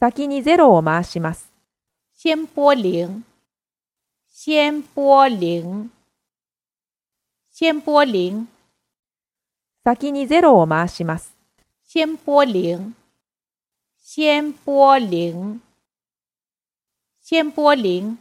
先にゼロを回します。先拨零，先拨零，先拨零，先にゼロを回します。先拨零，先拨零，先拨零。